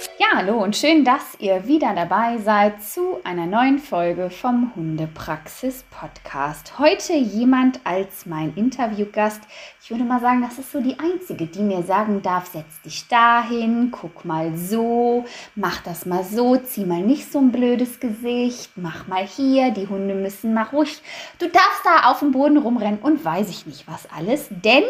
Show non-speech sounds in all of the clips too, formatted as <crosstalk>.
Ja, hallo und schön, dass ihr wieder dabei seid zu einer neuen Folge vom Hundepraxis Podcast. Heute jemand als mein Interviewgast. Ich würde mal sagen, das ist so die einzige, die mir sagen darf, setz dich dahin, guck mal so, mach das mal so, zieh mal nicht so ein blödes Gesicht, mach mal hier, die Hunde müssen mal ruhig. Du darfst da auf dem Boden rumrennen und weiß ich nicht was alles, denn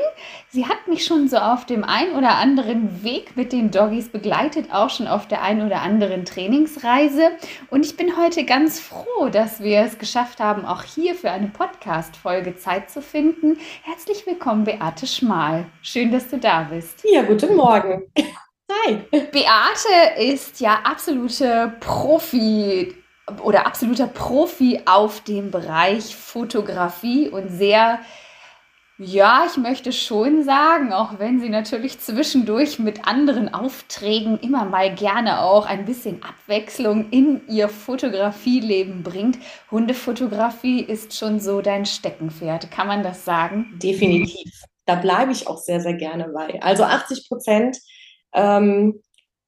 sie hat mich schon so auf dem ein oder anderen Weg mit den Doggies begleitet, auch schon auf auf der einen oder anderen Trainingsreise. Und ich bin heute ganz froh, dass wir es geschafft haben, auch hier für eine Podcast-Folge Zeit zu finden. Herzlich willkommen, Beate Schmal. Schön, dass du da bist. Ja, guten Morgen. <laughs> Hi. Beate ist ja absolute Profi oder absoluter Profi auf dem Bereich Fotografie und sehr ja, ich möchte schon sagen, auch wenn sie natürlich zwischendurch mit anderen Aufträgen immer mal gerne auch ein bisschen Abwechslung in ihr Fotografieleben bringt. Hundefotografie ist schon so dein Steckenpferd. Kann man das sagen? Definitiv. Da bleibe ich auch sehr, sehr gerne bei. Also 80 Prozent ähm,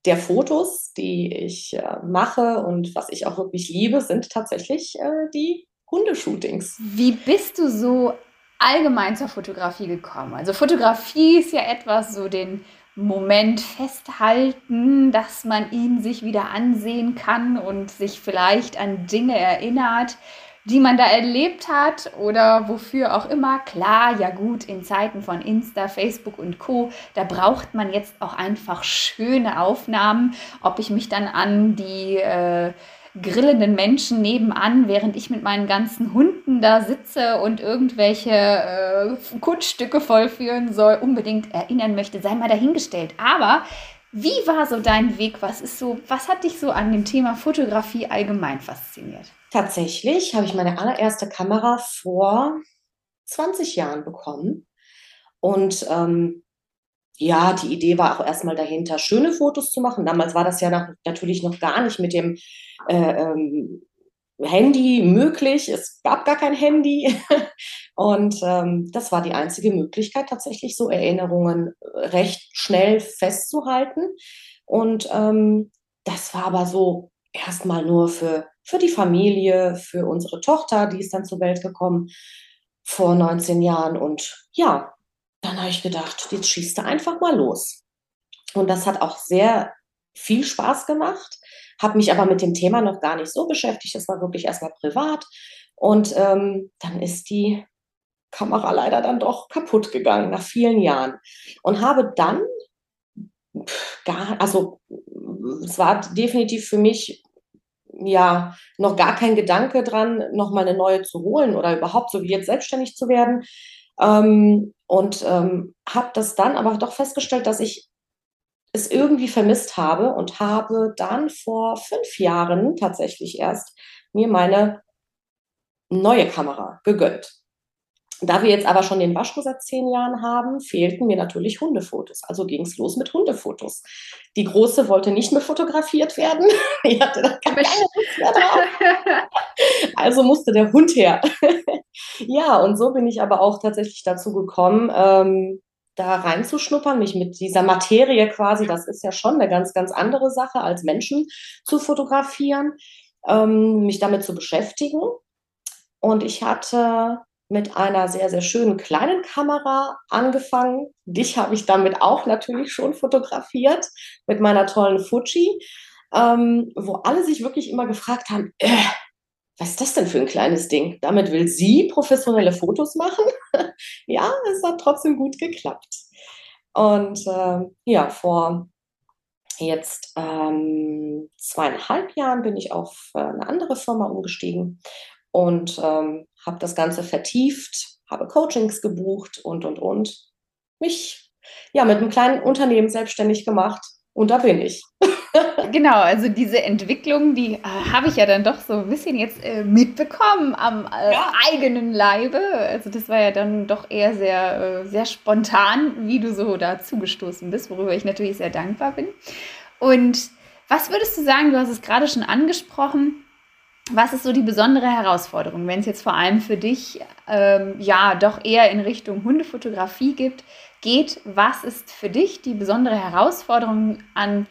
der Fotos, die ich äh, mache und was ich auch wirklich liebe, sind tatsächlich äh, die Hundeshootings. Wie bist du so allgemein zur Fotografie gekommen? Also Fotografie ist ja etwas, so den Moment festhalten, dass man ihn sich wieder ansehen kann und sich vielleicht an Dinge erinnert, die man da erlebt hat oder wofür auch immer. Klar, ja gut, in Zeiten von Insta, Facebook und Co, da braucht man jetzt auch einfach schöne Aufnahmen. Ob ich mich dann an die äh, grillenden Menschen nebenan, während ich mit meinen ganzen Hunden da sitze und irgendwelche äh, Kunststücke vollführen soll, unbedingt erinnern möchte, sei mal dahingestellt. Aber wie war so dein Weg? Was ist so, was hat dich so an dem Thema Fotografie allgemein fasziniert? Tatsächlich habe ich meine allererste Kamera vor 20 Jahren bekommen. Und ähm, ja, die Idee war auch erstmal dahinter, schöne Fotos zu machen. Damals war das ja noch, natürlich noch gar nicht mit dem äh, ähm, Handy möglich. Es gab gar kein Handy. <laughs> Und ähm, das war die einzige Möglichkeit, tatsächlich so Erinnerungen recht schnell festzuhalten. Und ähm, das war aber so erstmal nur für, für die Familie, für unsere Tochter, die ist dann zur Welt gekommen vor 19 Jahren. Und ja, dann habe ich gedacht, jetzt schießt du einfach mal los. Und das hat auch sehr viel Spaß gemacht, habe mich aber mit dem Thema noch gar nicht so beschäftigt. Das war wirklich erstmal privat. Und ähm, dann ist die Kamera leider dann doch kaputt gegangen nach vielen Jahren. Und habe dann gar, also es war definitiv für mich ja noch gar kein Gedanke dran, nochmal eine neue zu holen oder überhaupt so wie jetzt selbstständig zu werden. Ähm, und ähm, habe das dann aber doch festgestellt, dass ich es irgendwie vermisst habe und habe dann vor fünf Jahren tatsächlich erst mir meine neue Kamera gegönnt. Da wir jetzt aber schon den Waschko seit zehn Jahren haben, fehlten mir natürlich Hundefotos. Also ging es los mit Hundefotos. Die Große wollte nicht mehr fotografiert werden. <laughs> Die hatte da keine Lust mehr drauf. <laughs> Also musste der Hund her. <laughs> ja, und so bin ich aber auch tatsächlich dazu gekommen, ähm, da reinzuschnuppern, mich mit dieser Materie quasi, das ist ja schon eine ganz, ganz andere Sache, als Menschen zu fotografieren, ähm, mich damit zu beschäftigen. Und ich hatte mit einer sehr, sehr schönen kleinen Kamera angefangen. Dich habe ich damit auch natürlich schon fotografiert mit meiner tollen Fuji, ähm, wo alle sich wirklich immer gefragt haben, äh, was ist das denn für ein kleines Ding? Damit will sie professionelle Fotos machen. <laughs> ja, es hat trotzdem gut geklappt. Und äh, ja, vor jetzt ähm, zweieinhalb Jahren bin ich auf äh, eine andere Firma umgestiegen und ähm, habe das Ganze vertieft, habe Coachings gebucht und, und, und. Mich ja mit einem kleinen Unternehmen selbstständig gemacht und da bin ich. <laughs> genau, also diese Entwicklung, die äh, habe ich ja dann doch so ein bisschen jetzt äh, mitbekommen am äh, ja. eigenen Leibe. Also das war ja dann doch eher sehr, äh, sehr spontan, wie du so dazu gestoßen bist, worüber ich natürlich sehr dankbar bin. Und was würdest du sagen, du hast es gerade schon angesprochen, was ist so die besondere Herausforderung, wenn es jetzt vor allem für dich ähm, ja doch eher in Richtung Hundefotografie gibt, geht? Was ist für dich die besondere Herausforderung an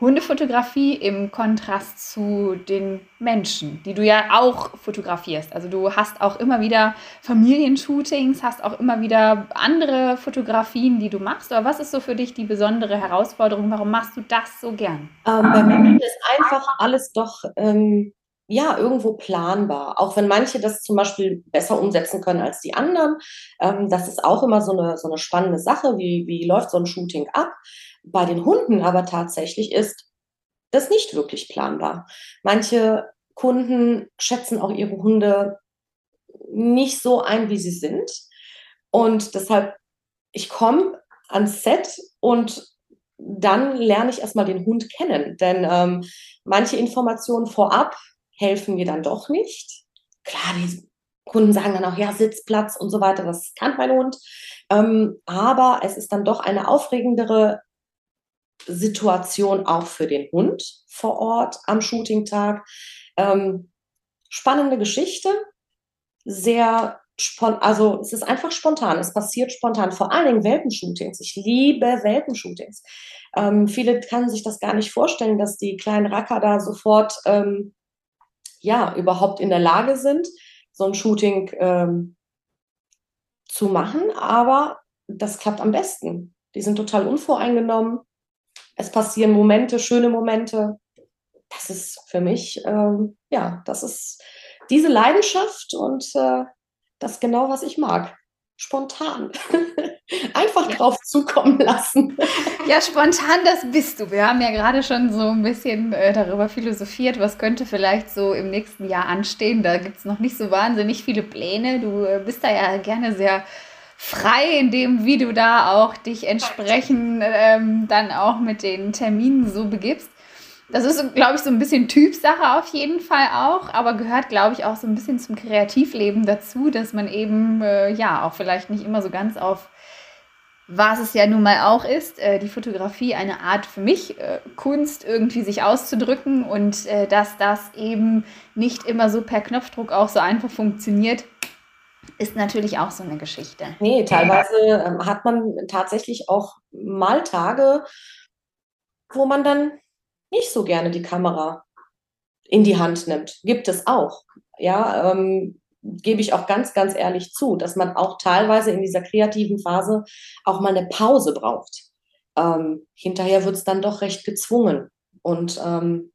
Hundefotografie im Kontrast zu den Menschen, die du ja auch fotografierst. Also du hast auch immer wieder Familienshootings, hast auch immer wieder andere Fotografien, die du machst. Aber was ist so für dich die besondere Herausforderung? Warum machst du das so gern? Ähm, bei mir ist einfach alles doch ähm, ja irgendwo planbar. Auch wenn manche das zum Beispiel besser umsetzen können als die anderen. Ähm, das ist auch immer so eine, so eine spannende Sache. Wie, wie läuft so ein Shooting ab? Bei den Hunden aber tatsächlich ist das nicht wirklich planbar. Manche Kunden schätzen auch ihre Hunde nicht so ein, wie sie sind. Und deshalb, ich komme ans Set und dann lerne ich erstmal den Hund kennen. Denn ähm, manche Informationen vorab helfen mir dann doch nicht. Klar, die Kunden sagen dann auch, ja, Sitzplatz und so weiter, das kann mein Hund. Ähm, aber es ist dann doch eine aufregendere Situation auch für den Hund vor Ort am Shootingtag. Ähm, spannende Geschichte, sehr spontan, also es ist einfach spontan, es passiert spontan, vor allen Dingen Welpenshootings. Ich liebe Welpenshootings. Ähm, viele können sich das gar nicht vorstellen, dass die kleinen Racker da sofort ähm, ja überhaupt in der Lage sind, so ein Shooting ähm, zu machen, aber das klappt am besten. Die sind total unvoreingenommen es passieren Momente, schöne Momente. Das ist für mich, ähm, ja, das ist diese Leidenschaft und äh, das genau, was ich mag. Spontan. <laughs> Einfach ja. drauf zukommen lassen. Ja, spontan, das bist du. Wir haben ja gerade schon so ein bisschen äh, darüber philosophiert, was könnte vielleicht so im nächsten Jahr anstehen. Da gibt es noch nicht so wahnsinnig viele Pläne. Du äh, bist da ja gerne sehr frei in dem, wie du da auch dich entsprechend ähm, dann auch mit den Terminen so begibst. Das ist, glaube ich, so ein bisschen Typsache auf jeden Fall auch, aber gehört, glaube ich, auch so ein bisschen zum Kreativleben dazu, dass man eben, äh, ja, auch vielleicht nicht immer so ganz auf, was es ja nun mal auch ist, äh, die Fotografie eine Art für mich, äh, Kunst irgendwie sich auszudrücken und äh, dass das eben nicht immer so per Knopfdruck auch so einfach funktioniert ist natürlich auch so eine Geschichte. Nee, teilweise ähm, hat man tatsächlich auch mal Tage, wo man dann nicht so gerne die Kamera in die Hand nimmt. Gibt es auch. Ja, ähm, gebe ich auch ganz, ganz ehrlich zu, dass man auch teilweise in dieser kreativen Phase auch mal eine Pause braucht. Ähm, hinterher wird es dann doch recht gezwungen. Und ähm,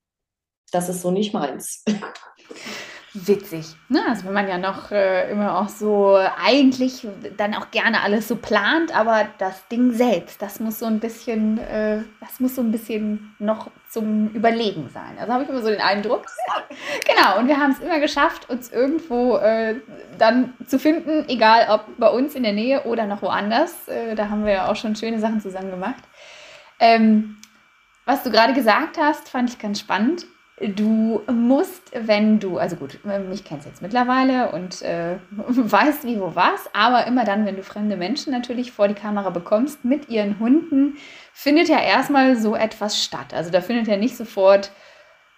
das ist so nicht meins. <laughs> witzig. Ne? Also wenn man ja noch äh, immer auch so eigentlich dann auch gerne alles so plant, aber das Ding selbst, das muss so ein bisschen, äh, das muss so ein bisschen noch zum Überlegen sein. Also habe ich immer so den Eindruck. <laughs> genau, und wir haben es immer geschafft, uns irgendwo äh, dann zu finden, egal ob bei uns in der Nähe oder noch woanders. Äh, da haben wir ja auch schon schöne Sachen zusammen gemacht. Ähm, was du gerade gesagt hast, fand ich ganz spannend. Du musst, wenn du, also gut, mich kennst jetzt mittlerweile und äh, <laughs> weißt wie, wo was, aber immer dann, wenn du fremde Menschen natürlich vor die Kamera bekommst mit ihren Hunden, findet ja erstmal so etwas statt. Also da findet ja nicht sofort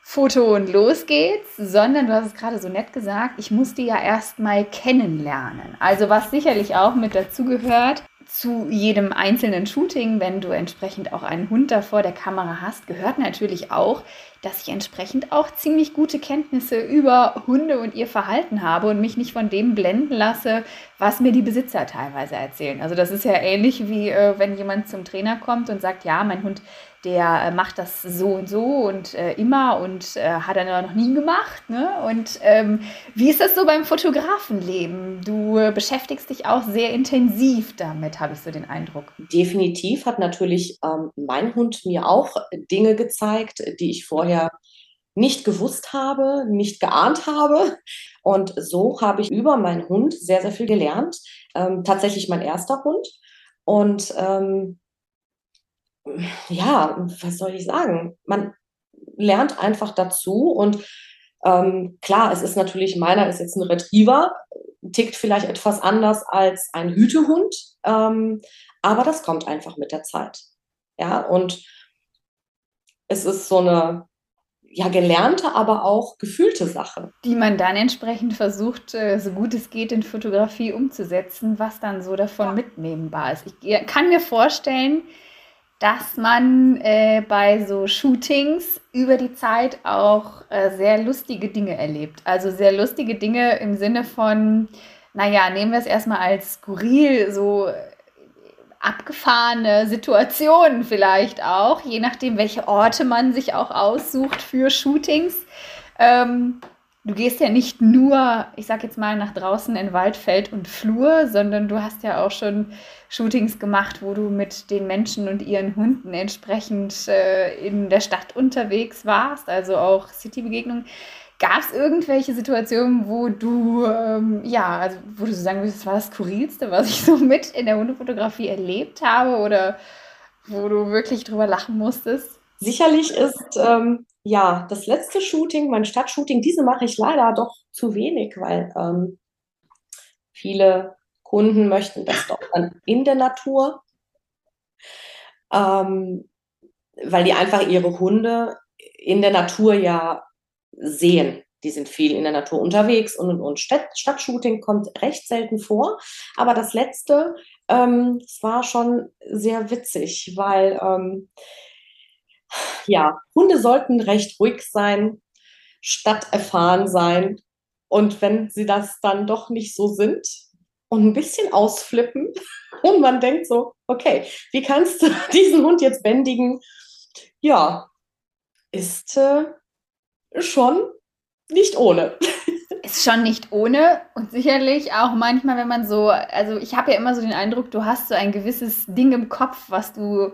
Foto und los geht's, sondern du hast es gerade so nett gesagt, ich muss die ja erstmal kennenlernen. Also was sicherlich auch mit dazu gehört, zu jedem einzelnen Shooting, wenn du entsprechend auch einen Hund da vor der Kamera hast, gehört natürlich auch, dass ich entsprechend auch ziemlich gute Kenntnisse über Hunde und ihr Verhalten habe und mich nicht von dem blenden lasse, was mir die Besitzer teilweise erzählen. Also das ist ja ähnlich wie äh, wenn jemand zum Trainer kommt und sagt, ja, mein Hund der äh, macht das so und so und äh, immer und äh, hat er noch nie gemacht. Ne? Und ähm, wie ist das so beim Fotografenleben? Du äh, beschäftigst dich auch sehr intensiv damit, habe ich so den Eindruck. Definitiv hat natürlich ähm, mein Hund mir auch Dinge gezeigt, die ich vorher nicht gewusst habe, nicht geahnt habe. Und so habe ich über meinen Hund sehr, sehr viel gelernt. Ähm, tatsächlich mein erster Hund. Und ähm, ja, was soll ich sagen? Man lernt einfach dazu und ähm, klar, es ist natürlich, meiner ist jetzt ein Retriever, tickt vielleicht etwas anders als ein Hütehund, ähm, aber das kommt einfach mit der Zeit. Ja, und es ist so eine, ja gelernte, aber auch gefühlte Sache. Die man dann entsprechend versucht, äh, so gut es geht, in Fotografie umzusetzen, was dann so davon mitnehmbar ist. Ich kann mir vorstellen, dass man äh, bei so Shootings über die Zeit auch äh, sehr lustige Dinge erlebt. Also sehr lustige Dinge im Sinne von, naja, nehmen wir es erstmal als skurril, so abgefahrene Situationen vielleicht auch, je nachdem, welche Orte man sich auch aussucht für Shootings. Ähm, du gehst ja nicht nur, ich sag jetzt mal, nach draußen in Wald, Feld und Flur, sondern du hast ja auch schon Shootings gemacht, wo du mit den Menschen und ihren Hunden entsprechend äh, in der Stadt unterwegs warst, also auch City-Begegnungen. Gab es irgendwelche Situationen, wo du, ähm, ja, also wo du so sagen würdest, das war das Skurrilste, was ich so mit in der Hundefotografie erlebt habe oder wo du wirklich drüber lachen musstest? Sicherlich ist ähm, ja das letzte Shooting, mein Stadtshooting, diese mache ich leider doch zu wenig, weil ähm, viele Kunden möchten das doch dann in der Natur, ähm, weil die einfach ihre Hunde in der Natur ja sehen. Die sind viel in der Natur unterwegs und, und, und Stadt, Stadtshooting kommt recht selten vor. Aber das letzte, ähm, war schon sehr witzig, weil ähm, ja, Hunde sollten recht ruhig sein, stadterfahren sein. Und wenn sie das dann doch nicht so sind und ein bisschen ausflippen <laughs> und man denkt so, okay, wie kannst du <laughs> diesen Hund jetzt bändigen? Ja, ist äh, schon nicht ohne. <laughs> Ist schon nicht ohne und sicherlich auch manchmal, wenn man so, also ich habe ja immer so den Eindruck, du hast so ein gewisses Ding im Kopf, was du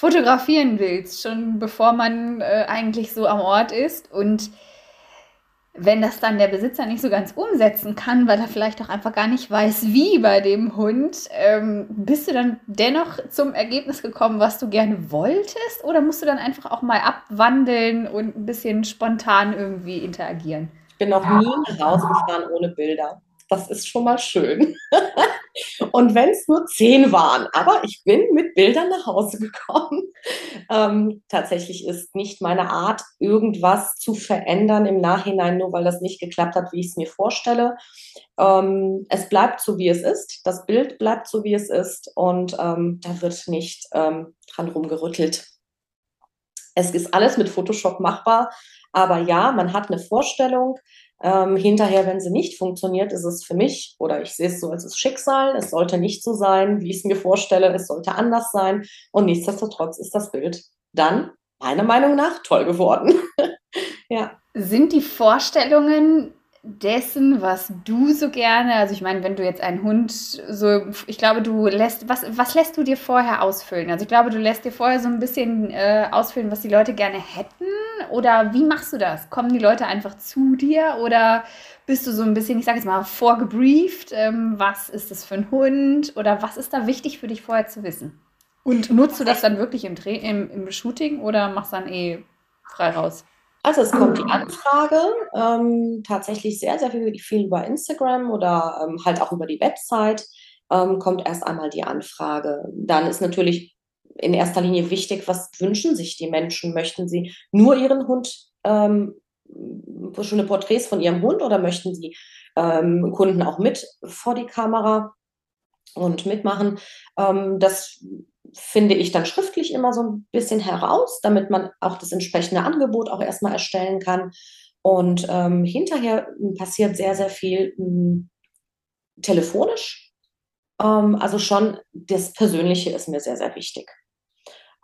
fotografieren willst, schon bevor man äh, eigentlich so am Ort ist und wenn das dann der Besitzer nicht so ganz umsetzen kann, weil er vielleicht auch einfach gar nicht weiß, wie bei dem Hund, ähm, bist du dann dennoch zum Ergebnis gekommen, was du gerne wolltest? Oder musst du dann einfach auch mal abwandeln und ein bisschen spontan irgendwie interagieren? Ich bin noch nie nach Hause gefahren ohne Bilder. Das ist schon mal schön. <laughs> Und wenn es nur zehn waren, aber ich bin mit Bildern nach Hause gekommen. Ähm, tatsächlich ist nicht meine Art, irgendwas zu verändern im Nachhinein, nur weil das nicht geklappt hat, wie ich es mir vorstelle. Ähm, es bleibt so, wie es ist. Das Bild bleibt so, wie es ist. Und ähm, da wird nicht ähm, dran rumgerüttelt. Es ist alles mit Photoshop machbar. Aber ja, man hat eine Vorstellung, ähm, hinterher, wenn sie nicht funktioniert, ist es für mich oder ich sehe es so als das Schicksal. Es sollte nicht so sein, wie ich es mir vorstelle. Es sollte anders sein. Und nichtsdestotrotz ist das Bild dann meiner Meinung nach toll geworden. <laughs> ja. Sind die Vorstellungen dessen, was du so gerne, also ich meine, wenn du jetzt einen Hund so, ich glaube, du lässt, was, was lässt du dir vorher ausfüllen? Also ich glaube, du lässt dir vorher so ein bisschen äh, ausfüllen, was die Leute gerne hätten oder wie machst du das? Kommen die Leute einfach zu dir oder bist du so ein bisschen, ich sage jetzt mal, vorgebrieft? Ähm, was ist das für ein Hund oder was ist da wichtig für dich vorher zu wissen? Und nutzt du das dann wirklich im, im, im Shooting oder machst dann eh frei raus? Also es kommt die Anfrage, ähm, tatsächlich sehr, sehr viel, viel über Instagram oder ähm, halt auch über die Website ähm, kommt erst einmal die Anfrage. Dann ist natürlich in erster Linie wichtig, was wünschen sich die Menschen? Möchten sie nur ihren Hund, ähm, schöne Porträts von ihrem Hund oder möchten sie ähm, Kunden auch mit vor die Kamera und mitmachen? Ähm, das finde ich dann schriftlich immer so ein bisschen heraus, damit man auch das entsprechende Angebot auch erstmal erstellen kann. Und ähm, hinterher passiert sehr, sehr viel ähm, telefonisch. Ähm, also schon das Persönliche ist mir sehr, sehr wichtig.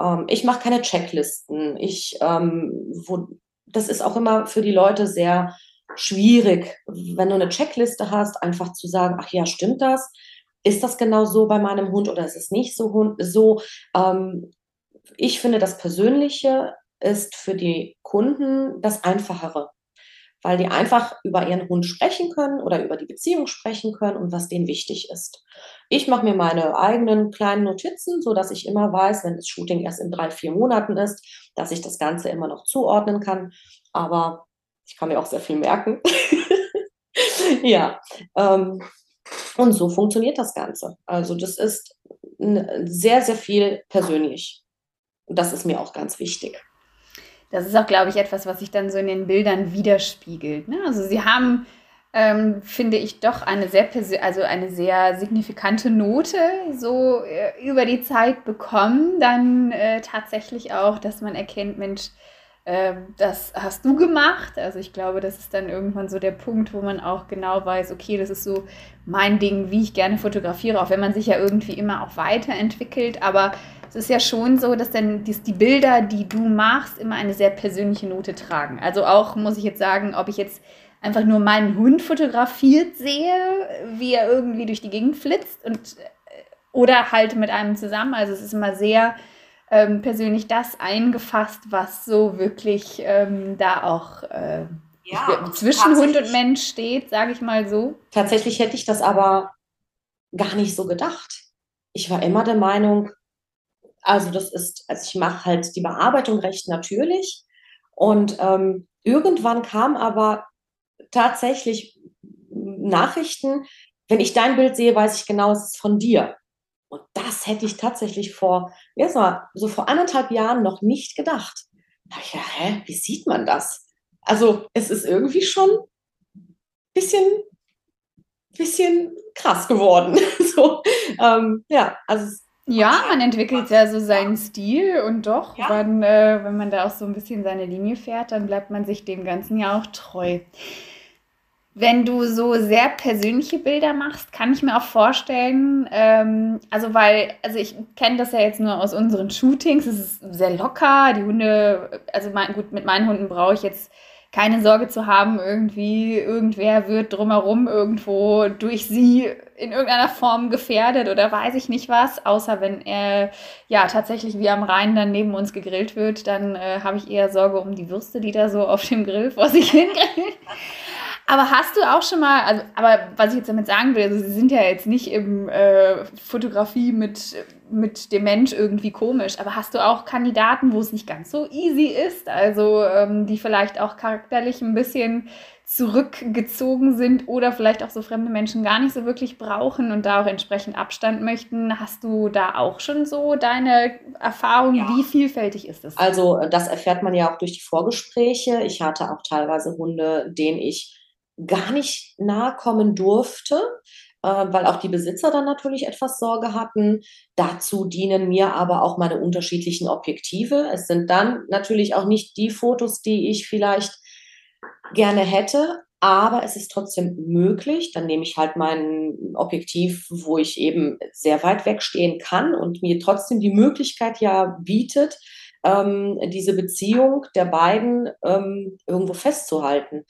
Ähm, ich mache keine Checklisten. Ich, ähm, wo, das ist auch immer für die Leute sehr schwierig, wenn du eine Checkliste hast, einfach zu sagen, ach ja, stimmt das? Ist das genau so bei meinem Hund oder ist es nicht so? so ähm, ich finde, das Persönliche ist für die Kunden das Einfachere, weil die einfach über ihren Hund sprechen können oder über die Beziehung sprechen können und was denen wichtig ist. Ich mache mir meine eigenen kleinen Notizen, so dass ich immer weiß, wenn das Shooting erst in drei, vier Monaten ist, dass ich das Ganze immer noch zuordnen kann. Aber ich kann mir auch sehr viel merken. <laughs> ja, ähm, und so funktioniert das Ganze. Also das ist sehr, sehr viel persönlich. Das ist mir auch ganz wichtig. das ist auch, glaube ich, etwas, was sich dann so in den Bildern widerspiegelt. Ne? Also sie haben, ähm, finde ich, doch eine sehr, also eine sehr signifikante Note so äh, über die Zeit bekommen. Dann äh, tatsächlich auch, dass man erkennt, Mensch, das hast du gemacht. Also ich glaube, das ist dann irgendwann so der Punkt, wo man auch genau weiß, okay, das ist so mein Ding, wie ich gerne fotografiere, auch wenn man sich ja irgendwie immer auch weiterentwickelt. Aber es ist ja schon so, dass dann die, die Bilder, die du machst, immer eine sehr persönliche Note tragen. Also auch, muss ich jetzt sagen, ob ich jetzt einfach nur meinen Hund fotografiert sehe, wie er irgendwie durch die Gegend flitzt und äh, oder halt mit einem zusammen. Also es ist immer sehr ähm, persönlich das eingefasst, was so wirklich ähm, da auch äh, ja, zwischen Hund und Mensch steht, sage ich mal so. Tatsächlich hätte ich das aber gar nicht so gedacht. Ich war immer der Meinung, also das ist, also ich mache halt die Bearbeitung recht natürlich. Und ähm, irgendwann kam aber tatsächlich Nachrichten, wenn ich dein Bild sehe, weiß ich genau, es ist von dir. Und das hätte ich tatsächlich vor, ja, so vor anderthalb Jahren noch nicht gedacht. Da ich ja, hä, wie sieht man das? Also es ist irgendwie schon ein bisschen, bisschen krass geworden. <laughs> so, ähm, ja, also ja, man entwickelt ja so seinen Stil und doch, ja. wenn, äh, wenn man da auch so ein bisschen seine Linie fährt, dann bleibt man sich dem Ganzen ja auch treu. Wenn du so sehr persönliche Bilder machst, kann ich mir auch vorstellen, ähm, also weil, also ich kenne das ja jetzt nur aus unseren Shootings, es ist sehr locker, die Hunde, also mein, gut, mit meinen Hunden brauche ich jetzt keine Sorge zu haben, irgendwie irgendwer wird drumherum irgendwo durch sie in irgendeiner Form gefährdet oder weiß ich nicht was, außer wenn er ja tatsächlich wie am Rhein dann neben uns gegrillt wird, dann äh, habe ich eher Sorge um die Würste, die da so auf dem Grill vor sich hin grillen. Aber hast du auch schon mal, also, aber was ich jetzt damit sagen will, also sie sind ja jetzt nicht im äh, Fotografie mit, mit dem Mensch irgendwie komisch, aber hast du auch Kandidaten, wo es nicht ganz so easy ist, also ähm, die vielleicht auch charakterlich ein bisschen zurückgezogen sind oder vielleicht auch so fremde Menschen gar nicht so wirklich brauchen und da auch entsprechend Abstand möchten. Hast du da auch schon so deine Erfahrung? Ja. Wie vielfältig ist das? Also das erfährt man ja auch durch die Vorgespräche. Ich hatte auch teilweise Hunde, denen ich gar nicht nahe kommen durfte, äh, weil auch die Besitzer dann natürlich etwas Sorge hatten. Dazu dienen mir aber auch meine unterschiedlichen Objektive. Es sind dann natürlich auch nicht die Fotos, die ich vielleicht gerne hätte, aber es ist trotzdem möglich. Dann nehme ich halt mein Objektiv, wo ich eben sehr weit wegstehen kann und mir trotzdem die Möglichkeit ja bietet, ähm, diese Beziehung der beiden ähm, irgendwo festzuhalten.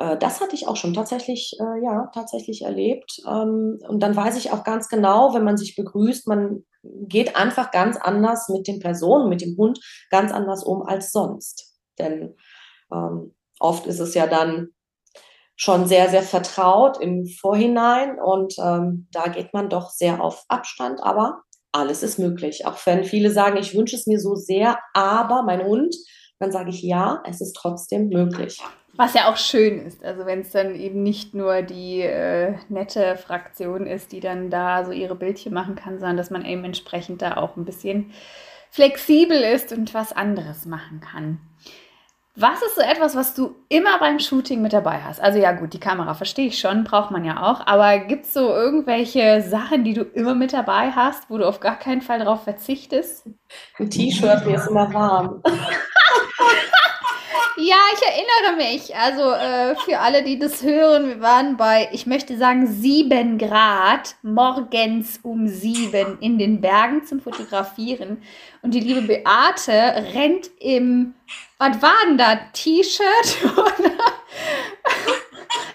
Äh, das hatte ich auch schon tatsächlich, äh, ja, tatsächlich erlebt. Ähm, und dann weiß ich auch ganz genau, wenn man sich begrüßt, man geht einfach ganz anders mit den Personen, mit dem Hund ganz anders um als sonst. Denn ähm, oft ist es ja dann schon sehr, sehr vertraut im Vorhinein und ähm, da geht man doch sehr auf Abstand, aber alles ist möglich. Auch wenn viele sagen, ich wünsche es mir so sehr, aber mein Hund, dann sage ich ja, es ist trotzdem möglich. Was ja auch schön ist, also wenn es dann eben nicht nur die äh, nette Fraktion ist, die dann da so ihre Bildchen machen kann, sondern dass man eben entsprechend da auch ein bisschen flexibel ist und was anderes machen kann. Was ist so etwas, was du immer beim Shooting mit dabei hast? Also ja gut, die Kamera verstehe ich schon, braucht man ja auch, aber gibt es so irgendwelche Sachen, die du immer mit dabei hast, wo du auf gar keinen Fall darauf verzichtest? Ein T-Shirt, mir ist immer warm. <laughs> Ja, ich erinnere mich. Also äh, für alle, die das hören, wir waren bei, ich möchte sagen, sieben Grad morgens um sieben in den Bergen zum Fotografieren. Und die liebe Beate rennt im, was war denn da? T-Shirt oder <laughs>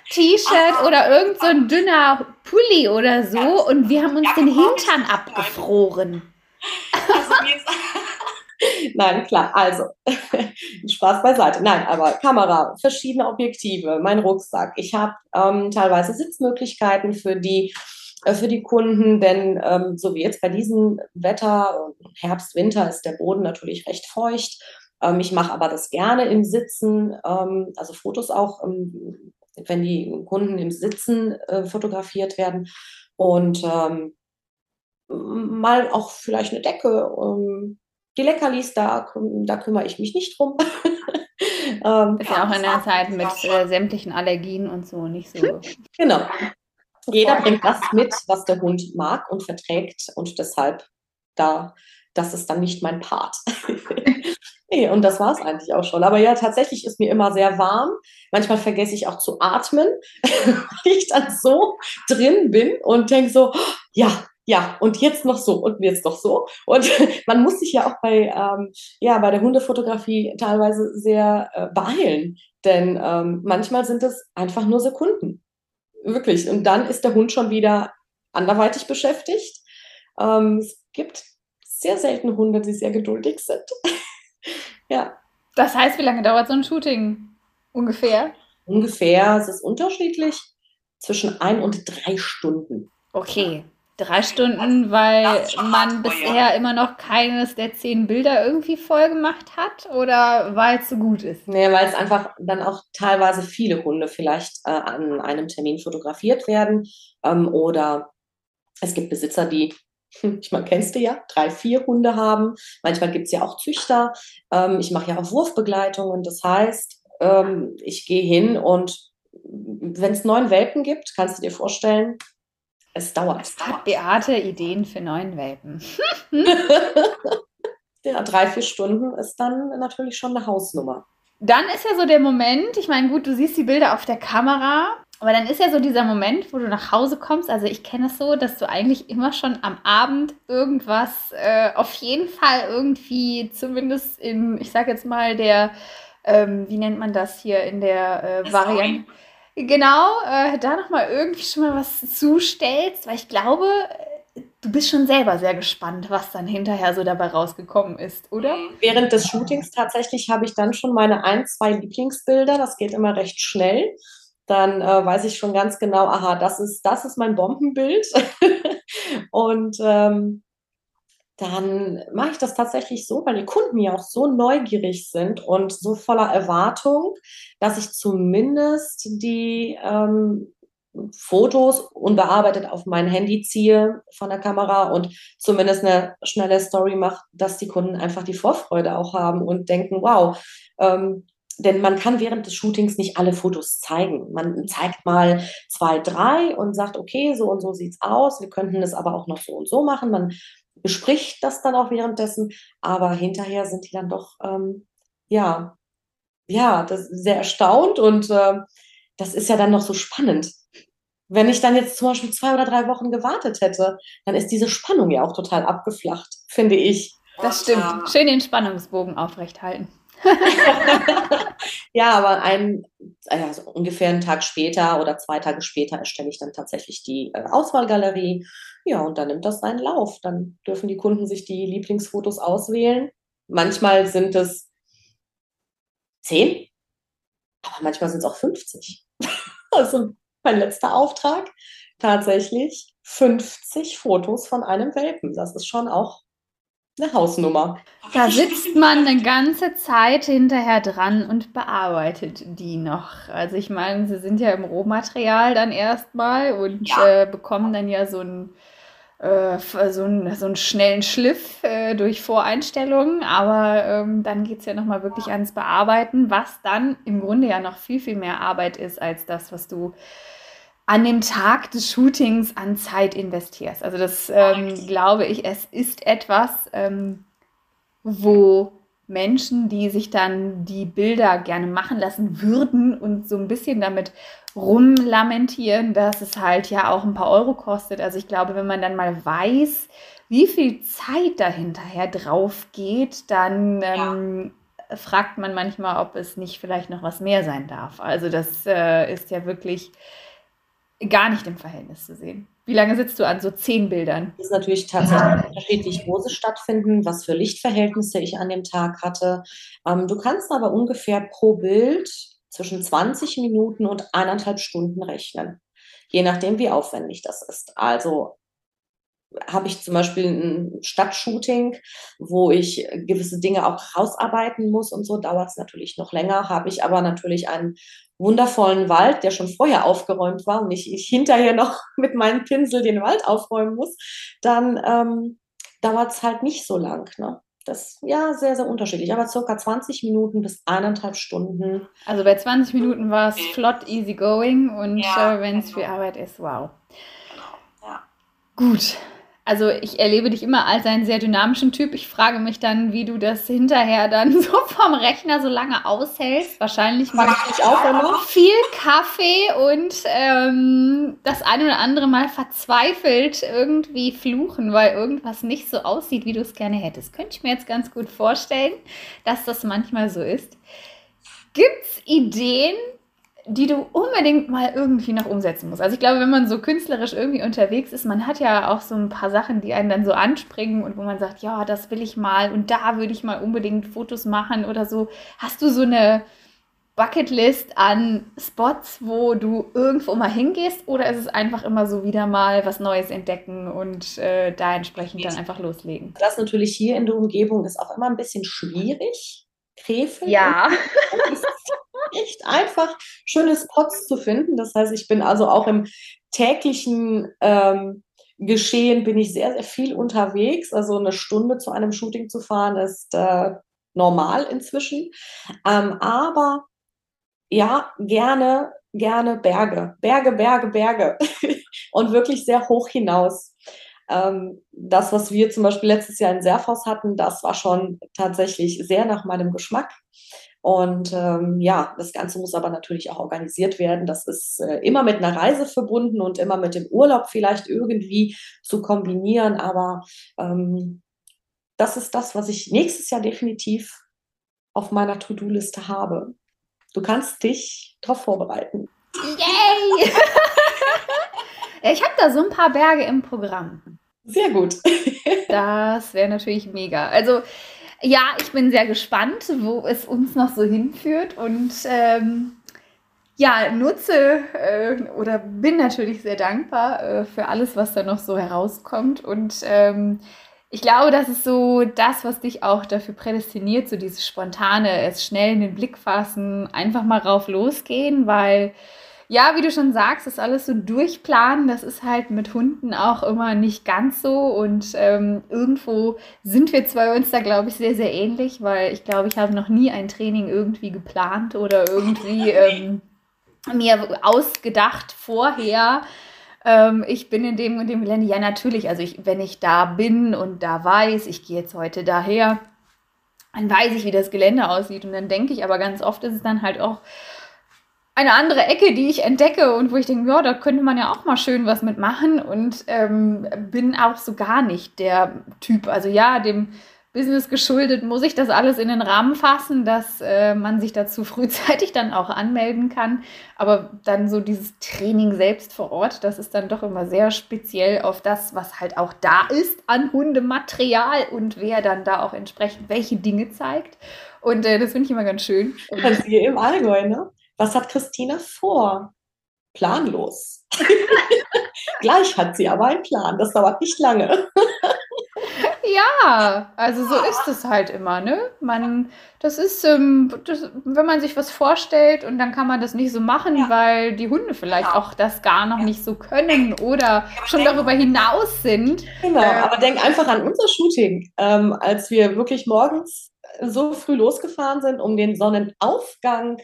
T-Shirt oder irgend so ein dünner Pulli oder so. Und wir haben uns den Hintern abgefroren. Also mir ist <laughs> Nein, klar, also <laughs> Spaß beiseite. Nein, aber Kamera, verschiedene Objektive, mein Rucksack. Ich habe ähm, teilweise Sitzmöglichkeiten für die äh, für die Kunden, denn ähm, so wie jetzt bei diesem Wetter, Herbst, Winter, ist der Boden natürlich recht feucht. Ähm, ich mache aber das gerne im Sitzen, ähm, also Fotos auch, ähm, wenn die Kunden im Sitzen äh, fotografiert werden und ähm, mal auch vielleicht eine Decke, die Leckerlis, da, da kümmere ich mich nicht drum. <laughs> ähm, ist ja auch in der Zeit mit äh, sämtlichen Allergien und so nicht so. <laughs> Genau. Jeder bringt das mit, was der Hund mag und verträgt und deshalb da, das ist dann nicht mein Part. <laughs> nee, und das war es eigentlich auch schon. Aber ja, tatsächlich ist mir immer sehr warm. Manchmal vergesse ich auch zu atmen, weil ich dann so drin bin und denke so, ja, ja, und jetzt noch so und jetzt noch so. Und <laughs> man muss sich ja auch bei, ähm, ja, bei der Hundefotografie teilweise sehr äh, beeilen, denn ähm, manchmal sind es einfach nur Sekunden. Wirklich. Und dann ist der Hund schon wieder anderweitig beschäftigt. Ähm, es gibt sehr selten Hunde, die sehr geduldig sind. <laughs> ja. Das heißt, wie lange dauert so ein Shooting ungefähr? Ungefähr, es ist unterschiedlich, zwischen ein und drei Stunden. Okay, Drei Stunden, weil man bisher immer noch keines der zehn Bilder irgendwie voll gemacht hat oder weil es so gut ist? Nee, weil es einfach dann auch teilweise viele Hunde vielleicht äh, an einem Termin fotografiert werden ähm, oder es gibt Besitzer, die, ich meine, kennst du ja, drei, vier Hunde haben. Manchmal gibt es ja auch Züchter. Ähm, ich mache ja auch Wurfbegleitungen. Das heißt, ähm, ich gehe hin und wenn es neun Welpen gibt, kannst du dir vorstellen, es dauert. Hat Beate Ideen für neuen Welpen? <laughs> ja, drei, vier Stunden ist dann natürlich schon eine Hausnummer. Dann ist ja so der Moment, ich meine, gut, du siehst die Bilder auf der Kamera, aber dann ist ja so dieser Moment, wo du nach Hause kommst. Also ich kenne es so, dass du eigentlich immer schon am Abend irgendwas, äh, auf jeden Fall irgendwie, zumindest in, ich sag jetzt mal, der, ähm, wie nennt man das hier, in der äh, Variante genau, äh, da nochmal irgendwie schon mal was zustellst, weil ich glaube, du bist schon selber sehr gespannt, was dann hinterher so dabei rausgekommen ist, oder? Während des Shootings tatsächlich habe ich dann schon meine ein, zwei Lieblingsbilder. Das geht immer recht schnell. Dann äh, weiß ich schon ganz genau, aha, das ist, das ist mein Bombenbild. <laughs> und ähm, dann mache ich das tatsächlich so, weil die Kunden ja auch so neugierig sind und so voller Erwartung, dass ich zumindest die ähm, Fotos unbearbeitet auf mein Handy ziehe von der Kamera und zumindest eine schnelle Story mache, dass die Kunden einfach die Vorfreude auch haben und denken, wow, ähm, denn man kann während des Shootings nicht alle Fotos zeigen. Man zeigt mal zwei, drei und sagt, okay, so und so sieht's aus. Wir könnten es aber auch noch so und so machen. Man bespricht das dann auch währenddessen, aber hinterher sind die dann doch, ähm, ja, ja, das sehr erstaunt und äh, das ist ja dann noch so spannend. Wenn ich dann jetzt zum Beispiel zwei oder drei Wochen gewartet hätte, dann ist diese Spannung ja auch total abgeflacht, finde ich. Das stimmt. Schön den Spannungsbogen aufrechthalten. <laughs> ja, aber ein, also ungefähr einen Tag später oder zwei Tage später erstelle ich dann tatsächlich die äh, Auswahlgalerie. Ja, und dann nimmt das seinen Lauf. Dann dürfen die Kunden sich die Lieblingsfotos auswählen. Manchmal sind es zehn, aber manchmal sind es auch 50. <laughs> also mein letzter Auftrag tatsächlich 50 Fotos von einem Welpen. Das ist schon auch eine Hausnummer. Da sitzt man eine ganze Zeit hinterher dran und bearbeitet die noch. Also ich meine, sie sind ja im Rohmaterial dann erstmal und ja. äh, bekommen dann ja so einen, äh, so einen, so einen schnellen Schliff äh, durch Voreinstellungen. Aber ähm, dann geht es ja nochmal wirklich ans Bearbeiten, was dann im Grunde ja noch viel, viel mehr Arbeit ist als das, was du an dem Tag des Shootings an Zeit investierst. Also das ähm, glaube ich, es ist etwas, ähm, wo Menschen, die sich dann die Bilder gerne machen lassen würden und so ein bisschen damit rumlamentieren, dass es halt ja auch ein paar Euro kostet. Also ich glaube, wenn man dann mal weiß, wie viel Zeit dahinterher drauf geht, dann ähm, ja. fragt man manchmal, ob es nicht vielleicht noch was mehr sein darf. Also das äh, ist ja wirklich gar nicht im Verhältnis zu sehen. Wie lange sitzt du an so zehn Bildern? Es ist natürlich tatsächlich unterschiedlich, wo sie stattfinden, was für Lichtverhältnisse ich an dem Tag hatte. Ähm, du kannst aber ungefähr pro Bild zwischen 20 Minuten und eineinhalb Stunden rechnen, je nachdem, wie aufwendig das ist. Also habe ich zum Beispiel ein Stadtshooting, wo ich gewisse Dinge auch rausarbeiten muss und so, dauert es natürlich noch länger. Habe ich aber natürlich einen wundervollen Wald, der schon vorher aufgeräumt war und ich, ich hinterher noch <laughs> mit meinem Pinsel den Wald aufräumen muss, dann ähm, dauert es halt nicht so lang. Ne? das ja sehr, sehr unterschiedlich, aber circa 20 Minuten bis eineinhalb Stunden. Also bei 20 Minuten war es flott, easy going und Ja, äh, wenn es genau. viel Arbeit ist, wow. Genau, ja. Gut. Also ich erlebe dich immer als einen sehr dynamischen Typ. Ich frage mich dann, wie du das hinterher dann <laughs> so vom Rechner so lange aushältst. Wahrscheinlich Mag ich auch immer. viel Kaffee und ähm, das eine oder andere Mal verzweifelt irgendwie fluchen, weil irgendwas nicht so aussieht, wie du es gerne hättest. Könnte ich mir jetzt ganz gut vorstellen, dass das manchmal so ist. Gibt es Ideen, die du unbedingt mal irgendwie noch umsetzen musst? Also ich glaube, wenn man so künstlerisch irgendwie unterwegs ist, man hat ja auch so ein paar Sachen, die einen dann so anspringen und wo man sagt, ja, das will ich mal und da würde ich mal unbedingt Fotos machen oder so. Hast du so eine Bucketlist an Spots, wo du irgendwo mal hingehst oder ist es einfach immer so wieder mal was Neues entdecken und äh, da entsprechend dann einfach loslegen? Das natürlich hier in der Umgebung ist auch immer ein bisschen schwierig. Krefeld Ja. ist echt einfach, schöne Spots zu finden. Das heißt, ich bin also auch im täglichen ähm, Geschehen bin ich sehr, sehr viel unterwegs. Also eine Stunde zu einem Shooting zu fahren ist äh, normal inzwischen. Ähm, aber ja, gerne, gerne Berge. Berge, Berge, Berge. <laughs> Und wirklich sehr hoch hinaus. Ähm, das, was wir zum Beispiel letztes Jahr in Serfos hatten, das war schon tatsächlich sehr nach meinem Geschmack. Und ähm, ja, das Ganze muss aber natürlich auch organisiert werden. Das ist äh, immer mit einer Reise verbunden und immer mit dem Urlaub vielleicht irgendwie zu kombinieren. Aber ähm, das ist das, was ich nächstes Jahr definitiv auf meiner To-Do-Liste habe. Du kannst dich darauf vorbereiten. Yay! <laughs> ich habe da so ein paar Berge im Programm. Sehr gut. <laughs> Das wäre natürlich mega. Also ja, ich bin sehr gespannt, wo es uns noch so hinführt. Und ähm, ja, nutze äh, oder bin natürlich sehr dankbar äh, für alles, was da noch so herauskommt. Und ähm, ich glaube, das ist so das, was dich auch dafür prädestiniert, so dieses spontane, es schnell in den Blick fassen, einfach mal rauf losgehen, weil ja, wie du schon sagst, ist alles so durchplanen. Das ist halt mit Hunden auch immer nicht ganz so. Und ähm, irgendwo sind wir zwei uns da, glaube ich, sehr, sehr ähnlich, weil ich glaube, ich habe noch nie ein Training irgendwie geplant oder irgendwie <laughs> ähm, mir ausgedacht vorher. Ähm, ich bin in dem und dem Gelände. Ja, natürlich. Also ich, wenn ich da bin und da weiß, ich gehe jetzt heute daher, dann weiß ich, wie das Gelände aussieht. Und dann denke ich, aber ganz oft ist es dann halt auch eine andere Ecke, die ich entdecke und wo ich denke, ja, da könnte man ja auch mal schön was mitmachen und ähm, bin auch so gar nicht der Typ. Also ja, dem Business geschuldet muss ich das alles in den Rahmen fassen, dass äh, man sich dazu <laughs> frühzeitig dann auch anmelden kann. Aber dann so dieses Training selbst vor Ort, das ist dann doch immer sehr speziell auf das, was halt auch da ist an Hundematerial und wer dann da auch entsprechend welche Dinge zeigt. Und äh, das finde ich immer ganz schön. Das hier im Allgäu, ne? Was hat Christina vor? Planlos. <laughs> Gleich hat sie aber einen Plan. Das dauert nicht lange. Ja, also so ist es halt immer, ne? Man, das ist, ähm, das, wenn man sich was vorstellt und dann kann man das nicht so machen, Ja. weil die Hunde vielleicht auch das gar noch nicht so können oder schon darüber hinaus sind. Genau, Äh, aber denk einfach an unser Shooting, ähm, als wir wirklich morgens so früh losgefahren sind, um den Sonnenaufgang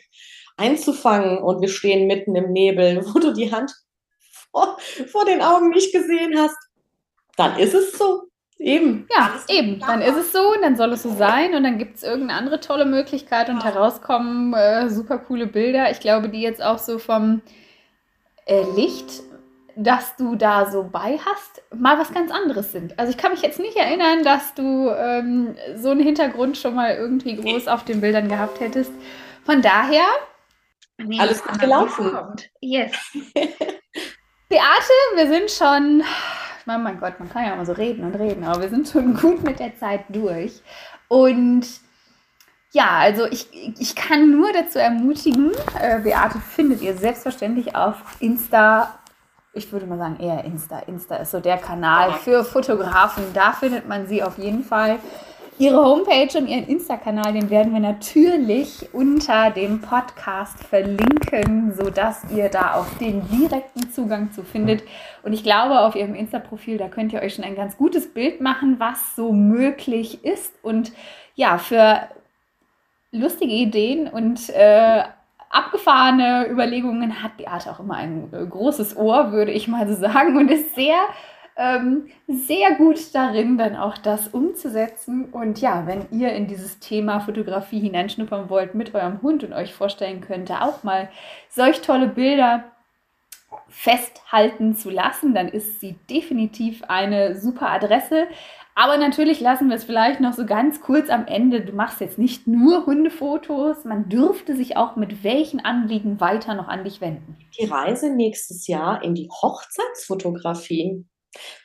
einzufangen und wir stehen mitten im Nebel, wo du die Hand vor, vor den Augen nicht gesehen hast. Dann ist es so. Eben. Ja, eben. Dann ist es so und dann soll es so sein und dann gibt es irgendeine andere tolle Möglichkeit und herauskommen äh, super coole Bilder. Ich glaube, die jetzt auch so vom äh, Licht, das du da so bei hast, mal was ganz anderes sind. Also ich kann mich jetzt nicht erinnern, dass du ähm, so einen Hintergrund schon mal irgendwie groß auf den Bildern gehabt hättest. Von daher. Alles gut gelaufen. Yes. <laughs> Beate, wir sind schon, meine, mein Gott, man kann ja immer so reden und reden, aber wir sind schon <laughs> gut mit der Zeit durch. Und ja, also ich, ich kann nur dazu ermutigen, äh, Beate findet ihr selbstverständlich auf Insta. Ich würde mal sagen, eher Insta. Insta ist so der Kanal für Fotografen. Da findet man sie auf jeden Fall. Ihre Homepage und Ihren Insta-Kanal, den werden wir natürlich unter dem Podcast verlinken, sodass ihr da auch den direkten Zugang zu findet. Und ich glaube, auf Ihrem Insta-Profil, da könnt ihr euch schon ein ganz gutes Bild machen, was so möglich ist. Und ja, für lustige Ideen und äh, abgefahrene Überlegungen hat Beate auch immer ein äh, großes Ohr, würde ich mal so sagen, und ist sehr ähm, sehr gut darin, dann auch das umzusetzen. Und ja, wenn ihr in dieses Thema Fotografie hineinschnuppern wollt mit eurem Hund und euch vorstellen könnt, auch mal solch tolle Bilder festhalten zu lassen, dann ist sie definitiv eine super Adresse. Aber natürlich lassen wir es vielleicht noch so ganz kurz am Ende. Du machst jetzt nicht nur Hundefotos, man dürfte sich auch mit welchen Anliegen weiter noch an dich wenden. Die Reise nächstes Jahr in die Hochzeitsfotografie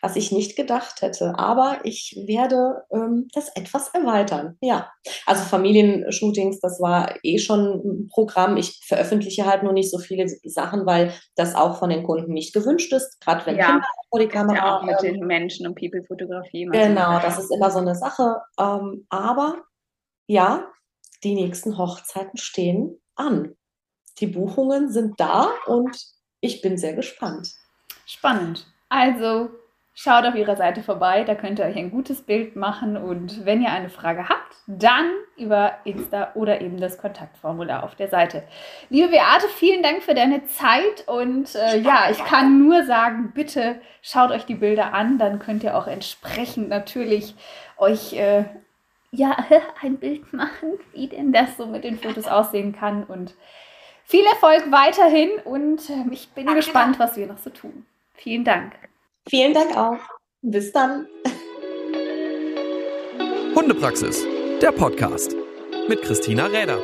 was ich nicht gedacht hätte. Aber ich werde ähm, das etwas erweitern. Ja, also Familienshootings, das war eh schon ein Programm. Ich veröffentliche halt nur nicht so viele Sachen, weil das auch von den Kunden nicht gewünscht ist. Gerade wenn ja, Kinder vor die Kamera. Ja, auch mit ähm, den Menschen und People-Fotografie. Genau, das ist immer so eine Sache. Ähm, aber ja, die nächsten Hochzeiten stehen an. Die Buchungen sind da und ich bin sehr gespannt. Spannend. Also schaut auf ihrer Seite vorbei, da könnt ihr euch ein gutes Bild machen und wenn ihr eine Frage habt, dann über Insta oder eben das Kontaktformular auf der Seite. Liebe Beate, vielen Dank für deine Zeit und äh, ja, ich kann nur sagen, bitte schaut euch die Bilder an, dann könnt ihr auch entsprechend natürlich euch äh, ja, <laughs> ein Bild machen, wie denn das so mit den Fotos aussehen kann und viel Erfolg weiterhin und äh, ich bin gespannt, was wir noch so tun. Vielen Dank. Vielen Dank auch. Bis dann. Hundepraxis, der Podcast mit Christina Räder.